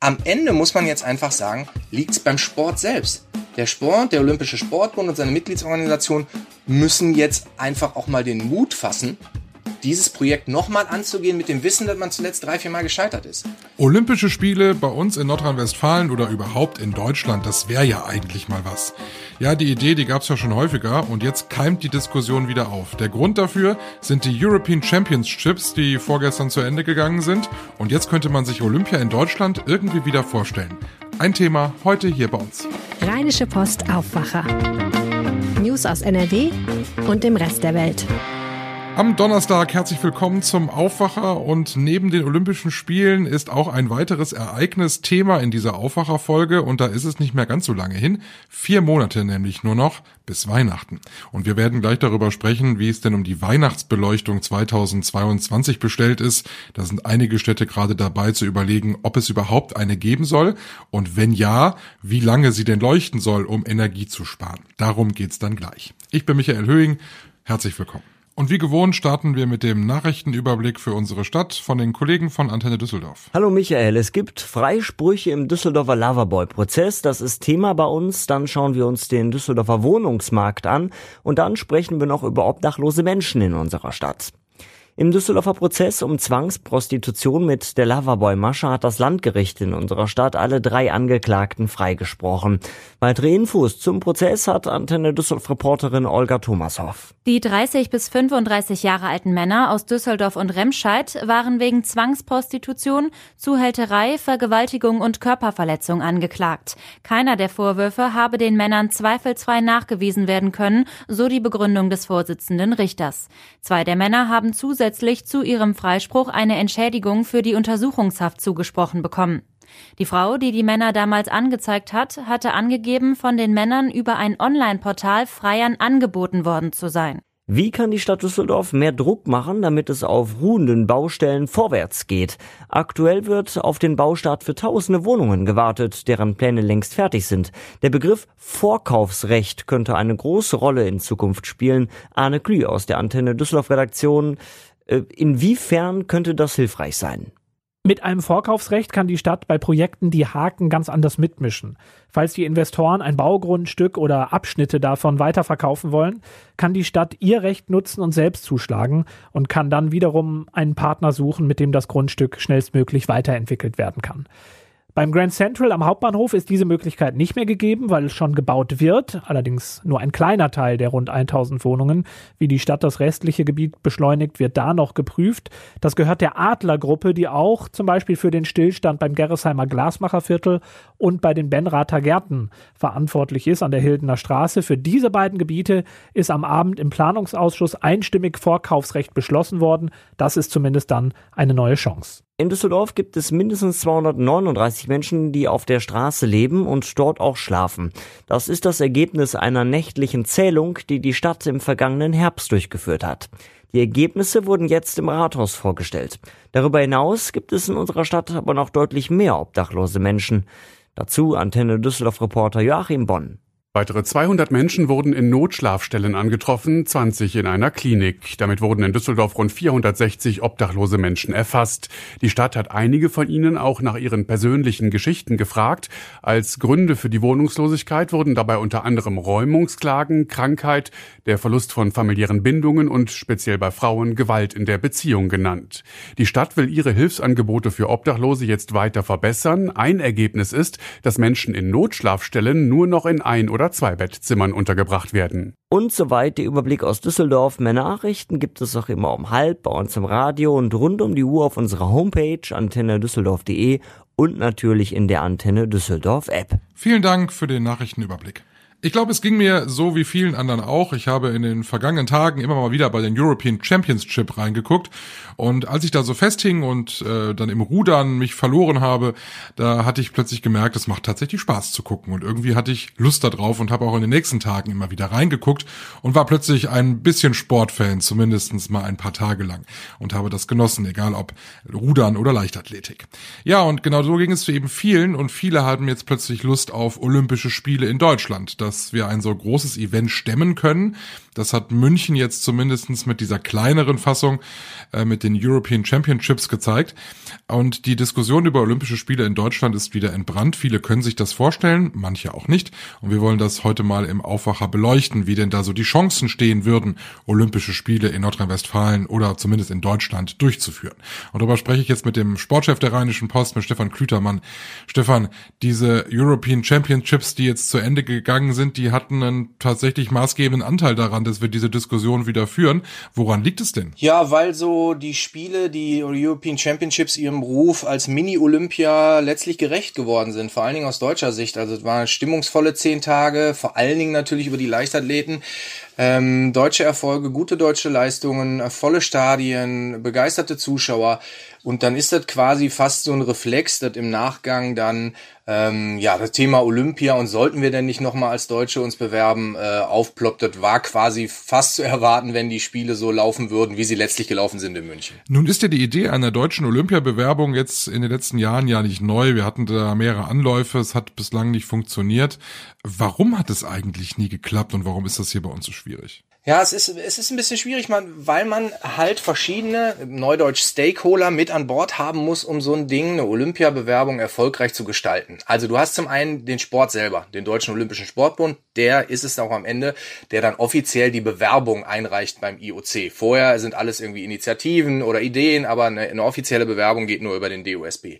Am Ende muss man jetzt einfach sagen, liegt es beim Sport selbst. Der Sport, der Olympische Sportbund und seine Mitgliedsorganisation müssen jetzt einfach auch mal den Mut fassen, dieses Projekt nochmal anzugehen mit dem Wissen, dass man zuletzt drei, vier Mal gescheitert ist. Olympische Spiele bei uns in Nordrhein-Westfalen oder überhaupt in Deutschland, das wäre ja eigentlich mal was. Ja, die Idee, die gab es ja schon häufiger und jetzt keimt die Diskussion wieder auf. Der Grund dafür sind die European Championships, die vorgestern zu Ende gegangen sind und jetzt könnte man sich Olympia in Deutschland irgendwie wieder vorstellen. Ein Thema heute hier bei uns. Rheinische Post Aufwacher. News aus NRW und dem Rest der Welt. Am Donnerstag herzlich willkommen zum Aufwacher und neben den Olympischen Spielen ist auch ein weiteres Ereignis Thema in dieser Aufwacherfolge und da ist es nicht mehr ganz so lange hin. Vier Monate nämlich nur noch bis Weihnachten. Und wir werden gleich darüber sprechen, wie es denn um die Weihnachtsbeleuchtung 2022 bestellt ist. Da sind einige Städte gerade dabei zu überlegen, ob es überhaupt eine geben soll und wenn ja, wie lange sie denn leuchten soll, um Energie zu sparen. Darum geht's dann gleich. Ich bin Michael Höhing. Herzlich willkommen. Und wie gewohnt starten wir mit dem Nachrichtenüberblick für unsere Stadt von den Kollegen von Antenne Düsseldorf. Hallo Michael, es gibt Freisprüche im Düsseldorfer Loverboy-Prozess. Das ist Thema bei uns. Dann schauen wir uns den Düsseldorfer Wohnungsmarkt an und dann sprechen wir noch über obdachlose Menschen in unserer Stadt. Im Düsseldorfer Prozess um Zwangsprostitution mit der Loverboy-Masche hat das Landgericht in unserer Stadt alle drei Angeklagten freigesprochen. Weitere Infos zum Prozess hat Antenne Düsseldorf-Reporterin Olga Thomashoff. Die 30 bis 35 Jahre alten Männer aus Düsseldorf und Remscheid waren wegen Zwangsprostitution, Zuhälterei, Vergewaltigung und Körperverletzung angeklagt. Keiner der Vorwürfe habe den Männern zweifelsfrei nachgewiesen werden können, so die Begründung des Vorsitzenden Richters. Zwei der Männer haben zusätzlich zusätzlich zu ihrem Freispruch eine Entschädigung für die Untersuchungshaft zugesprochen bekommen. Die Frau, die die Männer damals angezeigt hat, hatte angegeben, von den Männern über ein Online-Portal Freiern angeboten worden zu sein. Wie kann die Stadt Düsseldorf mehr Druck machen, damit es auf ruhenden Baustellen vorwärts geht? Aktuell wird auf den Baustart für tausende Wohnungen gewartet, deren Pläne längst fertig sind. Der Begriff Vorkaufsrecht könnte eine große Rolle in Zukunft spielen. Arne Klü aus der Antenne Düsseldorf Redaktion. Äh, inwiefern könnte das hilfreich sein? Mit einem Vorkaufsrecht kann die Stadt bei Projekten die Haken ganz anders mitmischen. Falls die Investoren ein Baugrundstück oder Abschnitte davon weiterverkaufen wollen, kann die Stadt ihr Recht nutzen und selbst zuschlagen und kann dann wiederum einen Partner suchen, mit dem das Grundstück schnellstmöglich weiterentwickelt werden kann. Beim Grand Central am Hauptbahnhof ist diese Möglichkeit nicht mehr gegeben, weil es schon gebaut wird, allerdings nur ein kleiner Teil der rund 1000 Wohnungen. Wie die Stadt das restliche Gebiet beschleunigt, wird da noch geprüft. Das gehört der Adlergruppe, die auch zum Beispiel für den Stillstand beim Gerresheimer Glasmacherviertel und bei den Benrather Gärten verantwortlich ist an der Hildener Straße. Für diese beiden Gebiete ist am Abend im Planungsausschuss einstimmig Vorkaufsrecht beschlossen worden. Das ist zumindest dann eine neue Chance. In Düsseldorf gibt es mindestens 239 Menschen, die auf der Straße leben und dort auch schlafen. Das ist das Ergebnis einer nächtlichen Zählung, die die Stadt im vergangenen Herbst durchgeführt hat. Die Ergebnisse wurden jetzt im Rathaus vorgestellt. Darüber hinaus gibt es in unserer Stadt aber noch deutlich mehr obdachlose Menschen. Dazu Antenne Düsseldorf Reporter Joachim Bonn. Weitere 200 Menschen wurden in Notschlafstellen angetroffen, 20 in einer Klinik. Damit wurden in Düsseldorf rund 460 obdachlose Menschen erfasst. Die Stadt hat einige von ihnen auch nach ihren persönlichen Geschichten gefragt. Als Gründe für die Wohnungslosigkeit wurden dabei unter anderem Räumungsklagen, Krankheit, der Verlust von familiären Bindungen und speziell bei Frauen Gewalt in der Beziehung genannt. Die Stadt will ihre Hilfsangebote für Obdachlose jetzt weiter verbessern. Ein Ergebnis ist, dass Menschen in Notschlafstellen nur noch in ein oder zwei Bettzimmern untergebracht werden. Und soweit der Überblick aus Düsseldorf. Mehr Nachrichten gibt es auch immer um halb bei uns im Radio und rund um die Uhr auf unserer Homepage antennedüsseldorf.de und natürlich in der Antenne Düsseldorf App. Vielen Dank für den Nachrichtenüberblick. Ich glaube, es ging mir so wie vielen anderen auch. Ich habe in den vergangenen Tagen immer mal wieder bei den European Championship reingeguckt und als ich da so festhing und äh, dann im Rudern mich verloren habe, da hatte ich plötzlich gemerkt, es macht tatsächlich Spaß zu gucken und irgendwie hatte ich Lust darauf und habe auch in den nächsten Tagen immer wieder reingeguckt und war plötzlich ein bisschen Sportfan, zumindestens mal ein paar Tage lang und habe das genossen, egal ob Rudern oder Leichtathletik. Ja, und genau so ging es eben vielen und viele haben jetzt plötzlich Lust auf Olympische Spiele in Deutschland. Das dass wir ein so großes Event stemmen können. Das hat München jetzt zumindestens mit dieser kleineren Fassung äh, mit den European Championships gezeigt. Und die Diskussion über Olympische Spiele in Deutschland ist wieder entbrannt. Viele können sich das vorstellen, manche auch nicht. Und wir wollen das heute mal im Aufwacher beleuchten, wie denn da so die Chancen stehen würden, Olympische Spiele in Nordrhein-Westfalen oder zumindest in Deutschland durchzuführen. Und darüber spreche ich jetzt mit dem Sportchef der Rheinischen Post, mit Stefan Klütermann. Stefan, diese European Championships, die jetzt zu Ende gegangen sind, die hatten einen tatsächlich maßgebenden Anteil daran, dass wir diese Diskussion wieder führen. Woran liegt es denn? Ja, weil so die Spiele, die European Championships ihrem Ruf als Mini-Olympia letztlich gerecht geworden sind, vor allen Dingen aus deutscher Sicht. Also es waren stimmungsvolle zehn Tage, vor allen Dingen natürlich über die Leichtathleten. Ähm, deutsche Erfolge, gute deutsche Leistungen, volle Stadien, begeisterte Zuschauer. Und dann ist das quasi fast so ein Reflex, dass im Nachgang dann ähm, ja das Thema Olympia und sollten wir denn nicht nochmal als Deutsche uns bewerben, äh, aufploppt. Das war quasi fast zu erwarten, wenn die Spiele so laufen würden, wie sie letztlich gelaufen sind in München. Nun ist ja die Idee einer deutschen Olympiabewerbung jetzt in den letzten Jahren ja nicht neu. Wir hatten da mehrere Anläufe, es hat bislang nicht funktioniert. Warum hat es eigentlich nie geklappt und warum ist das hier bei uns so schwierig? Ja, es ist, es ist ein bisschen schwierig, man, weil man halt verschiedene, neudeutsch Stakeholder mit an Bord haben muss, um so ein Ding, eine Olympiabewerbung erfolgreich zu gestalten. Also du hast zum einen den Sport selber, den Deutschen Olympischen Sportbund, der ist es auch am Ende, der dann offiziell die Bewerbung einreicht beim IOC. Vorher sind alles irgendwie Initiativen oder Ideen, aber eine, eine offizielle Bewerbung geht nur über den DOSB.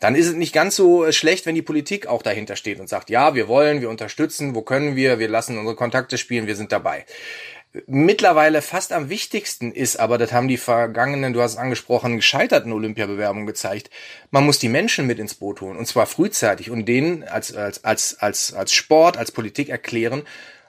Dann ist es nicht ganz so schlecht, wenn die Politik auch dahinter steht und sagt, ja, wir wollen, wir unterstützen, wo können wir, wir lassen unsere Kontakte spielen, wir sind dabei mittlerweile fast am wichtigsten ist, aber das haben die vergangenen, du hast es angesprochen, gescheiterten Olympiabewerbungen gezeigt. Man muss die Menschen mit ins Boot holen und zwar frühzeitig und denen als, als, als, als, als Sport, als Politik erklären,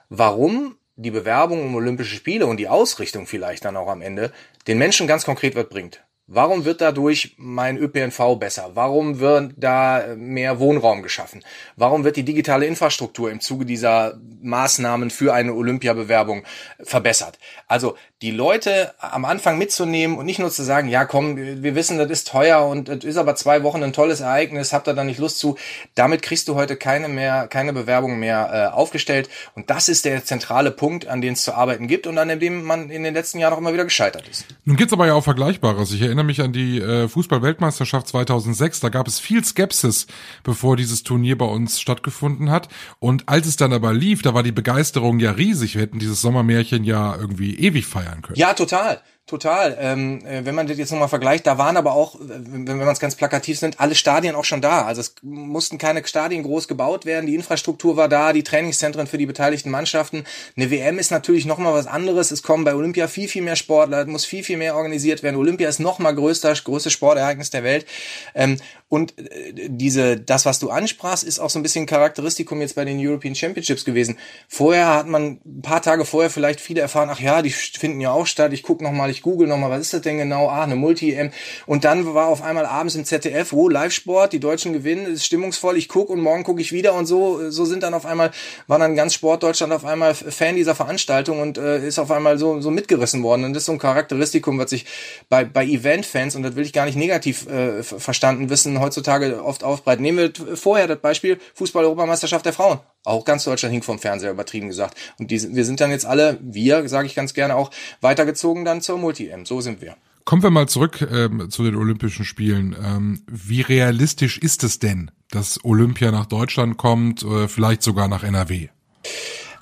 warum die Bewerbung um Olympische Spiele und die Ausrichtung vielleicht dann auch am Ende den Menschen ganz konkret was bringt. Warum wird dadurch mein ÖPNV besser? Warum wird da mehr Wohnraum geschaffen? Warum wird die digitale Infrastruktur im Zuge dieser Maßnahmen für eine Olympiabewerbung verbessert? Also die Leute am Anfang mitzunehmen und nicht nur zu sagen, ja komm, wir wissen, das ist teuer und das ist aber zwei Wochen ein tolles Ereignis, habt ihr da nicht Lust zu? Damit kriegst du heute keine mehr, keine Bewerbung mehr äh, aufgestellt und das ist der zentrale Punkt, an dem es zu arbeiten gibt und an dem man in den letzten Jahren auch immer wieder gescheitert ist. Nun gibt's aber ja auch Vergleichbares. Ich erinnere mich an die äh, Fußball-Weltmeisterschaft 2006, da gab es viel Skepsis, bevor dieses Turnier bei uns stattgefunden hat und als es dann aber lief, da war die Begeisterung ja riesig. Wir hätten dieses Sommermärchen ja irgendwie ewig feiern feiern können. Ja, total. Total. Ähm, äh, wenn man das jetzt nochmal vergleicht, da waren aber auch, wenn, wenn man es ganz plakativ sind, alle Stadien auch schon da. Also es mussten keine Stadien groß gebaut werden, die Infrastruktur war da, die Trainingszentren für die beteiligten Mannschaften. Eine WM ist natürlich nochmal was anderes. Es kommen bei Olympia viel, viel mehr Sportler, es muss viel, viel mehr organisiert werden. Olympia ist nochmal größter, größtes Sportereignis der Welt. Ähm, und äh, diese, das, was du ansprachst, ist auch so ein bisschen Charakteristikum jetzt bei den European Championships gewesen. Vorher hat man ein paar Tage vorher vielleicht viele erfahren, ach ja, die finden ja auch statt, ich gucke nochmal, ich ich google nochmal, was ist das denn genau? Ah, eine Multi-M. Und dann war auf einmal abends im ZDF, oh, Live-Sport, die Deutschen gewinnen, ist stimmungsvoll, ich gucke und morgen gucke ich wieder und so, so sind dann auf einmal, war dann ganz Sportdeutschland auf einmal Fan dieser Veranstaltung und äh, ist auf einmal so, so mitgerissen worden. Und das ist so ein Charakteristikum, was sich bei, bei Event-Fans, und das will ich gar nicht negativ äh, verstanden wissen, heutzutage oft aufbreiten. Nehmen wir vorher das Beispiel Fußball-Europameisterschaft der Frauen. Auch ganz Deutschland hing vom Fernseher, übertrieben gesagt. Und die, wir sind dann jetzt alle, wir, sage ich ganz gerne auch, weitergezogen dann zur Multi-M. So sind wir. Kommen wir mal zurück ähm, zu den Olympischen Spielen. Ähm, wie realistisch ist es denn, dass Olympia nach Deutschland kommt, äh, vielleicht sogar nach NRW?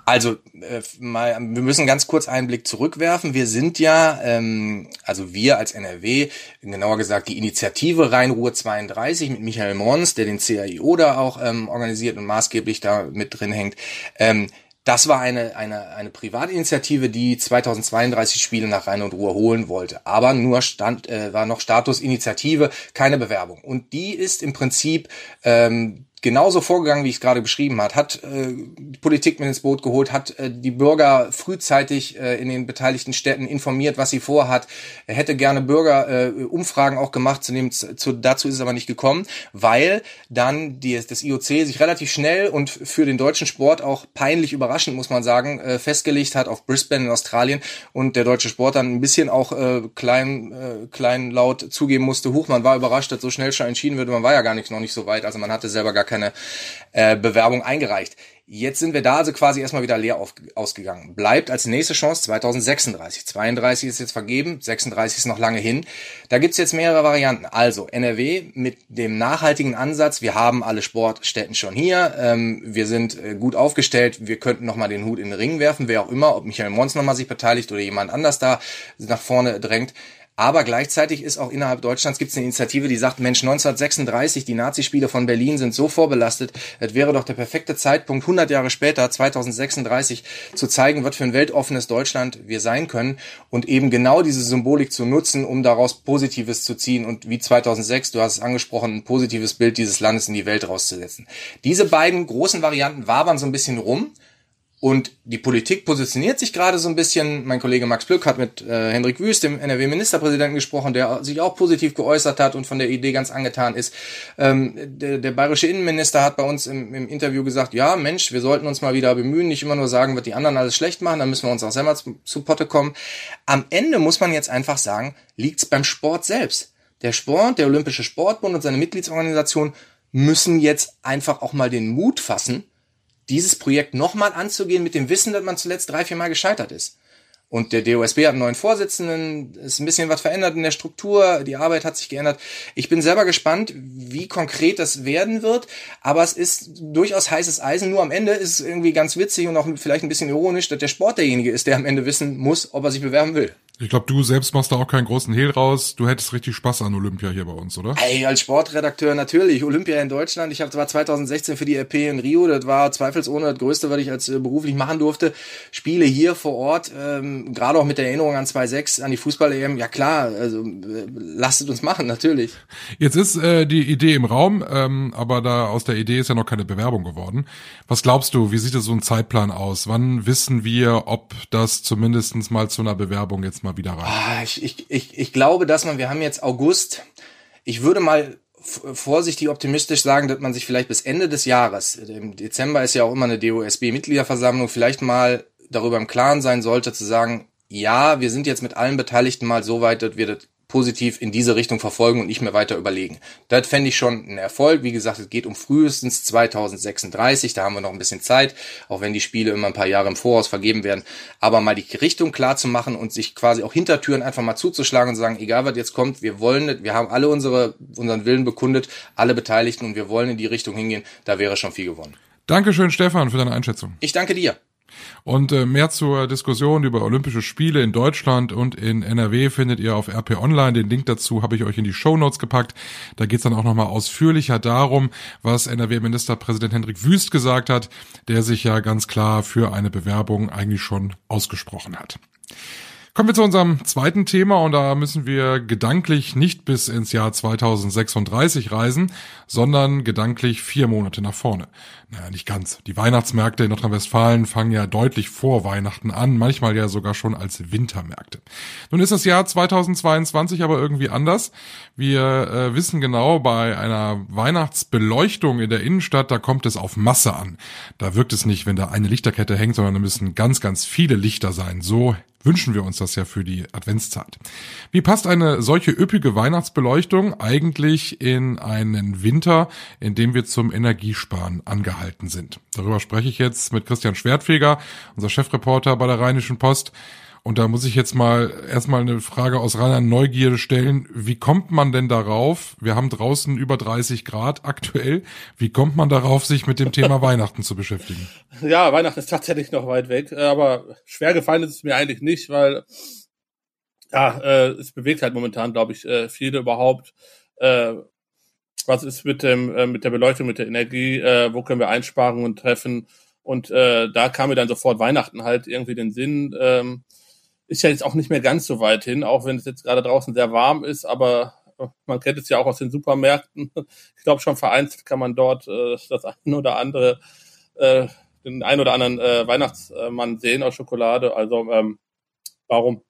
Also äh, mal, wir müssen ganz kurz einen Blick zurückwerfen. Wir sind ja, ähm, also wir als NRW, genauer gesagt die Initiative Rhein-Ruhr 32 mit Michael Mons, der den CAIO da auch ähm, organisiert und maßgeblich da mit drin hängt. Ähm, das war eine, eine, eine Privatinitiative, die 2032 Spiele nach Rhein und Ruhr holen wollte. Aber nur stand, äh, war noch Status Initiative, keine Bewerbung. Und die ist im Prinzip ähm, genauso vorgegangen, wie ich es gerade beschrieben hat, hat äh, die Politik mit ins Boot geholt, hat äh, die Bürger frühzeitig äh, in den beteiligten Städten informiert, was sie vorhat. Er hätte gerne Bürgerumfragen äh, auch gemacht, zu dem, zu, dazu ist es aber nicht gekommen, weil dann die, das IOC sich relativ schnell und für den deutschen Sport auch peinlich überraschend, muss man sagen, äh, festgelegt hat auf Brisbane in Australien und der deutsche Sport dann ein bisschen auch äh, klein, äh, klein laut zugeben musste, Huch, man war überrascht, dass so schnell schon entschieden wird, man war ja gar nicht noch nicht so weit, also man hatte selber gar keine äh, Bewerbung eingereicht. Jetzt sind wir da also quasi erstmal wieder leer auf, ausgegangen. Bleibt als nächste Chance 2036. 32 ist jetzt vergeben, 36 ist noch lange hin. Da gibt's jetzt mehrere Varianten. Also NRW mit dem nachhaltigen Ansatz, wir haben alle Sportstätten schon hier, ähm, wir sind äh, gut aufgestellt, wir könnten nochmal den Hut in den Ring werfen, wer auch immer, ob Michael Mons nochmal sich beteiligt oder jemand anders da nach vorne drängt. Aber gleichzeitig ist auch innerhalb Deutschlands gibt es eine Initiative, die sagt, Mensch, 1936, die Nazispiele von Berlin sind so vorbelastet, das wäre doch der perfekte Zeitpunkt, 100 Jahre später, 2036, zu zeigen, was für ein weltoffenes Deutschland wir sein können und eben genau diese Symbolik zu nutzen, um daraus Positives zu ziehen und wie 2006, du hast es angesprochen, ein positives Bild dieses Landes in die Welt rauszusetzen. Diese beiden großen Varianten wabern so ein bisschen rum. Und die Politik positioniert sich gerade so ein bisschen. Mein Kollege Max Plück hat mit äh, Hendrik Wüst, dem NRW-Ministerpräsidenten, gesprochen, der sich auch positiv geäußert hat und von der Idee ganz angetan ist. Ähm, der, der bayerische Innenminister hat bei uns im, im, Interview gesagt, ja, Mensch, wir sollten uns mal wieder bemühen, nicht immer nur sagen, was die anderen alles schlecht machen, dann müssen wir uns auch selber zu, zu Potte kommen. Am Ende muss man jetzt einfach sagen, liegt's beim Sport selbst. Der Sport, der Olympische Sportbund und seine Mitgliedsorganisation müssen jetzt einfach auch mal den Mut fassen, dieses Projekt nochmal anzugehen mit dem Wissen, dass man zuletzt drei, vier Mal gescheitert ist. Und der DOSB hat einen neuen Vorsitzenden, ist ein bisschen was verändert in der Struktur, die Arbeit hat sich geändert. Ich bin selber gespannt, wie konkret das werden wird, aber es ist durchaus heißes Eisen. Nur am Ende ist es irgendwie ganz witzig und auch vielleicht ein bisschen ironisch, dass der Sport derjenige ist, der am Ende wissen muss, ob er sich bewerben will. Ich glaube, du selbst machst da auch keinen großen Hehl raus. Du hättest richtig Spaß an Olympia hier bei uns, oder? Ey, als Sportredakteur natürlich. Olympia in Deutschland. Ich habe zwar 2016 für die RP in Rio, das war zweifelsohne das Größte, was ich als äh, beruflich machen durfte. Spiele hier vor Ort, ähm, gerade auch mit der Erinnerung an 2.6, an die Fußball-EM. Ja klar, also äh, lasst uns machen, natürlich. Jetzt ist äh, die Idee im Raum, ähm, aber da aus der Idee ist ja noch keine Bewerbung geworden. Was glaubst du, wie sieht so ein Zeitplan aus? Wann wissen wir, ob das zumindestens mal zu einer Bewerbung jetzt mal mal wieder rein? Ah, ich, ich, ich, ich glaube, dass man, wir haben jetzt August. Ich würde mal vorsichtig optimistisch sagen, dass man sich vielleicht bis Ende des Jahres, im Dezember ist ja auch immer eine DOSB-Mitgliederversammlung, vielleicht mal darüber im Klaren sein sollte, zu sagen, ja, wir sind jetzt mit allen Beteiligten mal so weit, dass wir das positiv in diese Richtung verfolgen und nicht mehr weiter überlegen. Das fände ich schon ein Erfolg. Wie gesagt, es geht um frühestens 2036, da haben wir noch ein bisschen Zeit, auch wenn die Spiele immer ein paar Jahre im Voraus vergeben werden. Aber mal die Richtung klar zu machen und sich quasi auch Hintertüren einfach mal zuzuschlagen und zu sagen, egal was jetzt kommt, wir wollen, wir haben alle unsere, unseren Willen bekundet, alle Beteiligten und wir wollen in die Richtung hingehen, da wäre schon viel gewonnen. Dankeschön, Stefan, für deine Einschätzung. Ich danke dir. Und äh, mehr zur Diskussion über Olympische Spiele in Deutschland und in NRW findet ihr auf RP Online. Den Link dazu habe ich euch in die Show Notes gepackt. Da geht's dann auch nochmal ausführlicher darum, was NRW-Ministerpräsident Hendrik Wüst gesagt hat, der sich ja ganz klar für eine Bewerbung eigentlich schon ausgesprochen hat. Kommen wir zu unserem zweiten Thema und da müssen wir gedanklich nicht bis ins Jahr 2036 reisen, sondern gedanklich vier Monate nach vorne. Naja, nicht ganz. Die Weihnachtsmärkte in Nordrhein-Westfalen fangen ja deutlich vor Weihnachten an, manchmal ja sogar schon als Wintermärkte. Nun ist das Jahr 2022 aber irgendwie anders. Wir äh, wissen genau, bei einer Weihnachtsbeleuchtung in der Innenstadt, da kommt es auf Masse an. Da wirkt es nicht, wenn da eine Lichterkette hängt, sondern da müssen ganz, ganz viele Lichter sein. So wünschen wir uns das ja für die Adventszeit. Wie passt eine solche üppige Weihnachtsbeleuchtung eigentlich in einen Winter, in dem wir zum Energiesparen angehalten sind? Darüber spreche ich jetzt mit Christian Schwertfeger, unser Chefreporter bei der Rheinischen Post. Und da muss ich jetzt mal erstmal eine Frage aus reiner Neugierde stellen. Wie kommt man denn darauf? Wir haben draußen über 30 Grad aktuell. Wie kommt man darauf, sich mit dem Thema Weihnachten zu beschäftigen? Ja, Weihnachten ist tatsächlich noch weit weg, aber schwer gefallen ist es mir eigentlich nicht, weil ja, äh, es bewegt halt momentan, glaube ich, äh, viele überhaupt. Äh, was ist mit dem äh, mit der Beleuchtung, mit der Energie? Äh, wo können wir Einsparungen treffen? Und äh, da kam mir dann sofort Weihnachten halt irgendwie den Sinn. Ähm, ist ja jetzt auch nicht mehr ganz so weit hin, auch wenn es jetzt gerade draußen sehr warm ist, aber äh, man kennt es ja auch aus den Supermärkten. Ich glaube schon vereinzelt kann man dort äh, das eine oder andere, äh, den ein oder anderen äh, Weihnachtsmann sehen aus Schokolade. Also ähm, warum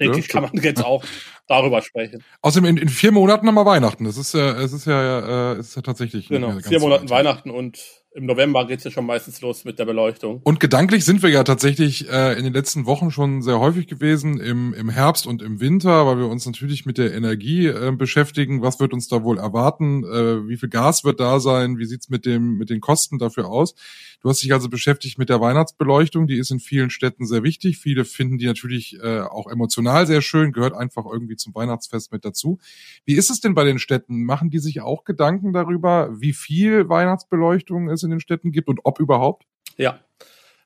denke ja, ich, kann man jetzt auch darüber sprechen. Außerdem in, in vier Monaten haben wir Weihnachten. Das ist ja, es ist ja, äh, es ist ja tatsächlich. Genau, vier Monaten Weihnachten und im November geht's ja schon meistens los mit der Beleuchtung. Und gedanklich sind wir ja tatsächlich äh, in den letzten Wochen schon sehr häufig gewesen, im, im Herbst und im Winter, weil wir uns natürlich mit der Energie äh, beschäftigen. Was wird uns da wohl erwarten? Äh, wie viel Gas wird da sein? Wie sieht's mit, dem, mit den Kosten dafür aus? Du hast dich also beschäftigt mit der Weihnachtsbeleuchtung. Die ist in vielen Städten sehr wichtig. Viele finden die natürlich äh, auch emotional sehr schön, gehört einfach irgendwie zum Weihnachtsfest mit dazu. Wie ist es denn bei den Städten? Machen die sich auch Gedanken darüber, wie viel Weihnachtsbeleuchtung es in den Städten gibt und ob überhaupt? Ja,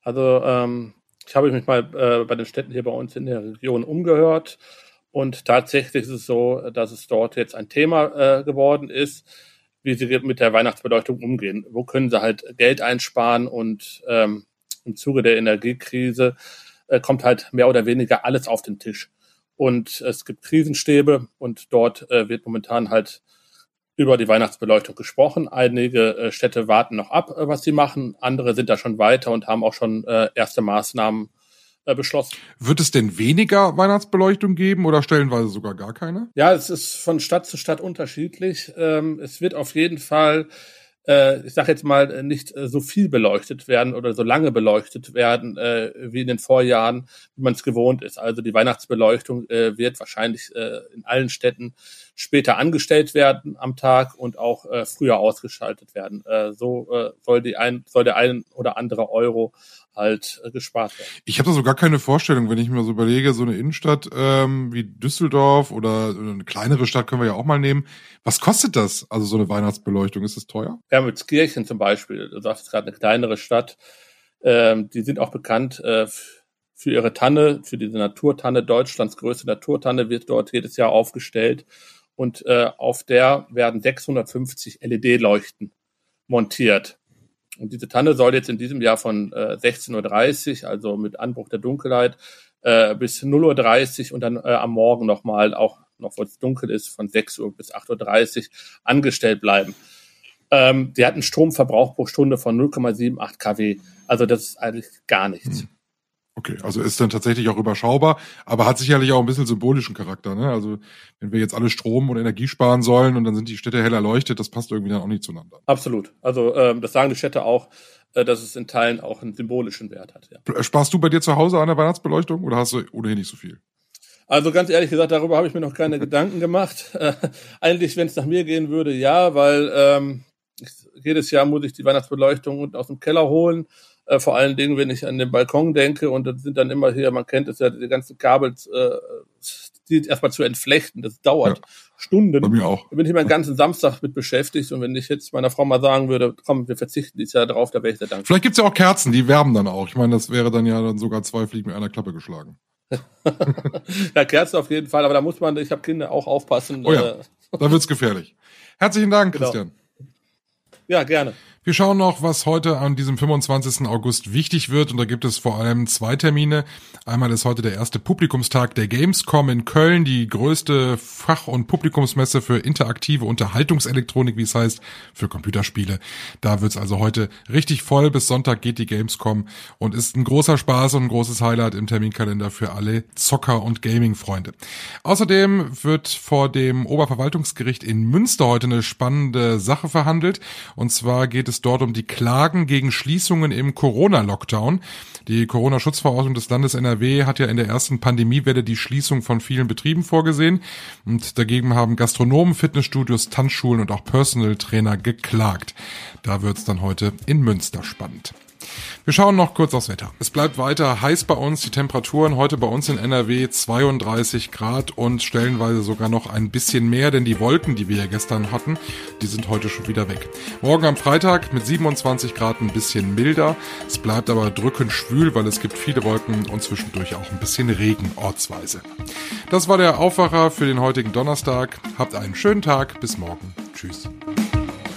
also ähm, ich habe mich mal äh, bei den Städten hier bei uns in der Region umgehört und tatsächlich ist es so, dass es dort jetzt ein Thema äh, geworden ist, wie sie mit der Weihnachtsbeleuchtung umgehen. Wo können sie halt Geld einsparen und ähm, im Zuge der Energiekrise äh, kommt halt mehr oder weniger alles auf den Tisch. Und es gibt Krisenstäbe und dort äh, wird momentan halt über die Weihnachtsbeleuchtung gesprochen. Einige äh, Städte warten noch ab, äh, was sie machen. Andere sind da schon weiter und haben auch schon äh, erste Maßnahmen äh, beschlossen. Wird es denn weniger Weihnachtsbeleuchtung geben oder stellenweise sogar gar keine? Ja, es ist von Stadt zu Stadt unterschiedlich. Ähm, es wird auf jeden Fall äh, ich sage jetzt mal, äh, nicht so viel beleuchtet werden oder so lange beleuchtet werden äh, wie in den Vorjahren, wie man es gewohnt ist. Also die Weihnachtsbeleuchtung äh, wird wahrscheinlich äh, in allen Städten später angestellt werden am Tag und auch äh, früher ausgeschaltet werden. Äh, so äh, soll, die ein, soll der ein oder andere Euro halt äh, gespart werden. Ich habe da so gar keine Vorstellung, wenn ich mir so überlege, so eine Innenstadt ähm, wie Düsseldorf oder eine kleinere Stadt können wir ja auch mal nehmen. Was kostet das? Also so eine Weihnachtsbeleuchtung, ist das teuer? Ja, mit Kirchen zum Beispiel, du sagst gerade eine kleinere Stadt, ähm, die sind auch bekannt äh, für ihre Tanne, für diese Naturtanne, Deutschlands größte Naturtanne wird dort jedes Jahr aufgestellt und äh, auf der werden 650 LED-Leuchten montiert. Und diese Tanne soll jetzt in diesem Jahr von äh, 16.30 Uhr, also mit Anbruch der Dunkelheit, äh, bis 0.30 Uhr und dann äh, am Morgen nochmal, auch noch wo es dunkel ist, von 6 Uhr bis 8.30 Uhr angestellt bleiben. Ähm, die hat einen Stromverbrauch pro Stunde von 0,78 kW. Also das ist eigentlich gar nichts. Hm. Okay, also ist dann tatsächlich auch überschaubar, aber hat sicherlich auch ein bisschen symbolischen Charakter. Ne? Also wenn wir jetzt alle Strom und Energie sparen sollen und dann sind die Städte hell erleuchtet, das passt irgendwie dann auch nicht zueinander. Absolut. Also ähm, das sagen die Städte auch, äh, dass es in Teilen auch einen symbolischen Wert hat. Ja. Sparst du bei dir zu Hause an der Weihnachtsbeleuchtung oder hast du ohnehin nicht so viel? Also ganz ehrlich gesagt, darüber habe ich mir noch keine Gedanken gemacht. Äh, eigentlich, wenn es nach mir gehen würde, ja, weil ähm, jedes Jahr muss ich die Weihnachtsbeleuchtung unten aus dem Keller holen äh, vor allen Dingen, wenn ich an den Balkon denke und das sind dann immer hier, man kennt es ja, die ganzen Kabel, äh, die erstmal zu entflechten. Das dauert ja, Stunden. Bei mir auch. Da bin ich meinen ganzen Samstag mit beschäftigt und wenn ich jetzt meiner Frau mal sagen würde, komm, wir verzichten dieses Jahr drauf, da wäre ich sehr dankbar. Vielleicht gibt's ja auch Kerzen, die wärmen dann auch. Ich meine, das wäre dann ja dann sogar zwei Fliegen mit einer Klappe geschlagen. ja, Kerzen auf jeden Fall, aber da muss man, ich habe Kinder, auch aufpassen. Oh ja, äh, da wird's gefährlich. Herzlichen Dank, genau. Christian. Ja, gerne. Wir schauen noch, was heute an diesem 25. August wichtig wird. Und da gibt es vor allem zwei Termine. Einmal ist heute der erste Publikumstag der Gamescom in Köln, die größte Fach- und Publikumsmesse für interaktive Unterhaltungselektronik, wie es heißt, für Computerspiele. Da wird's also heute richtig voll. Bis Sonntag geht die Gamescom und ist ein großer Spaß und ein großes Highlight im Terminkalender für alle Zocker- und Gaming-Freunde. Außerdem wird vor dem Oberverwaltungsgericht in Münster heute eine spannende Sache verhandelt. Und zwar geht es es dort um die Klagen gegen Schließungen im Corona-Lockdown. Die Corona-Schutzverordnung des Landes NRW hat ja in der ersten Pandemiewelle die Schließung von vielen Betrieben vorgesehen. Und dagegen haben Gastronomen, Fitnessstudios, Tanzschulen und auch Personal Trainer geklagt. Da wird's dann heute in Münster spannend. Wir schauen noch kurz aufs Wetter. Es bleibt weiter heiß bei uns. Die Temperaturen heute bei uns in NRW 32 Grad und stellenweise sogar noch ein bisschen mehr, denn die Wolken, die wir ja gestern hatten, die sind heute schon wieder weg. Morgen am Freitag mit 27 Grad ein bisschen milder. Es bleibt aber drückend schwül, weil es gibt viele Wolken und zwischendurch auch ein bisschen Regen ortsweise. Das war der Aufwacher für den heutigen Donnerstag. Habt einen schönen Tag. Bis morgen. Tschüss.